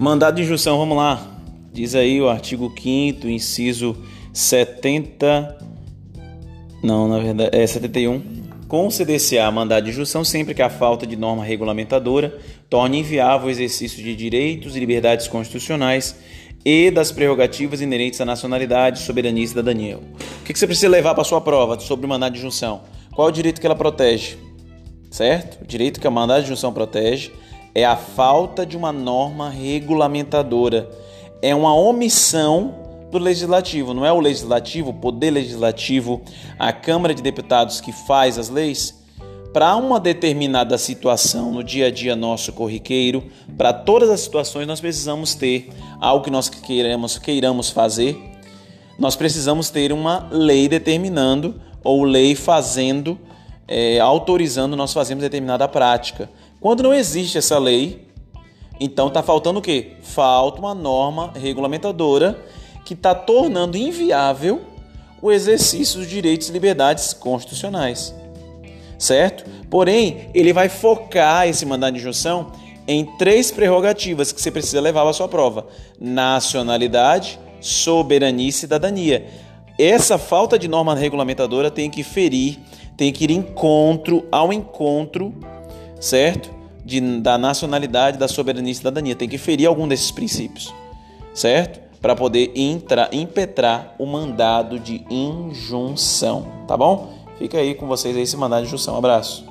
Mandado de injunção, vamos lá. Diz aí o artigo 5 inciso 70. Não, na verdade, é 71. Conceder-se-á mandado de injunção sempre que a falta de norma regulamentadora torne inviável o exercício de direitos e liberdades constitucionais e das prerrogativas inerentes à nacionalidade, soberania e cidadania. O que você precisa levar para a sua prova sobre o mandado de injunção? Qual é o direito que ela protege? Certo? O direito que a mandado de injunção protege é a falta de uma norma regulamentadora. É uma omissão do legislativo. Não é o legislativo, o poder legislativo, a Câmara de Deputados que faz as leis? Para uma determinada situação no dia a dia nosso corriqueiro, para todas as situações nós precisamos ter algo que nós queiramos, queiramos fazer. Nós precisamos ter uma lei determinando ou lei fazendo, é, autorizando nós fazermos determinada prática. Quando não existe essa lei, então está faltando o quê? Falta uma norma regulamentadora que está tornando inviável o exercício dos direitos e liberdades constitucionais. Certo? Porém, ele vai focar esse mandado de injunção em três prerrogativas que você precisa levar a sua prova: nacionalidade, soberania e cidadania. Essa falta de norma regulamentadora tem que ferir, tem que ir encontro ao encontro, certo? De, da nacionalidade, da soberania e cidadania. Tem que ferir algum desses princípios, certo? Para poder entrar, impetrar o mandado de injunção, tá bom? Fica aí com vocês esse mandado de injunção. Um abraço.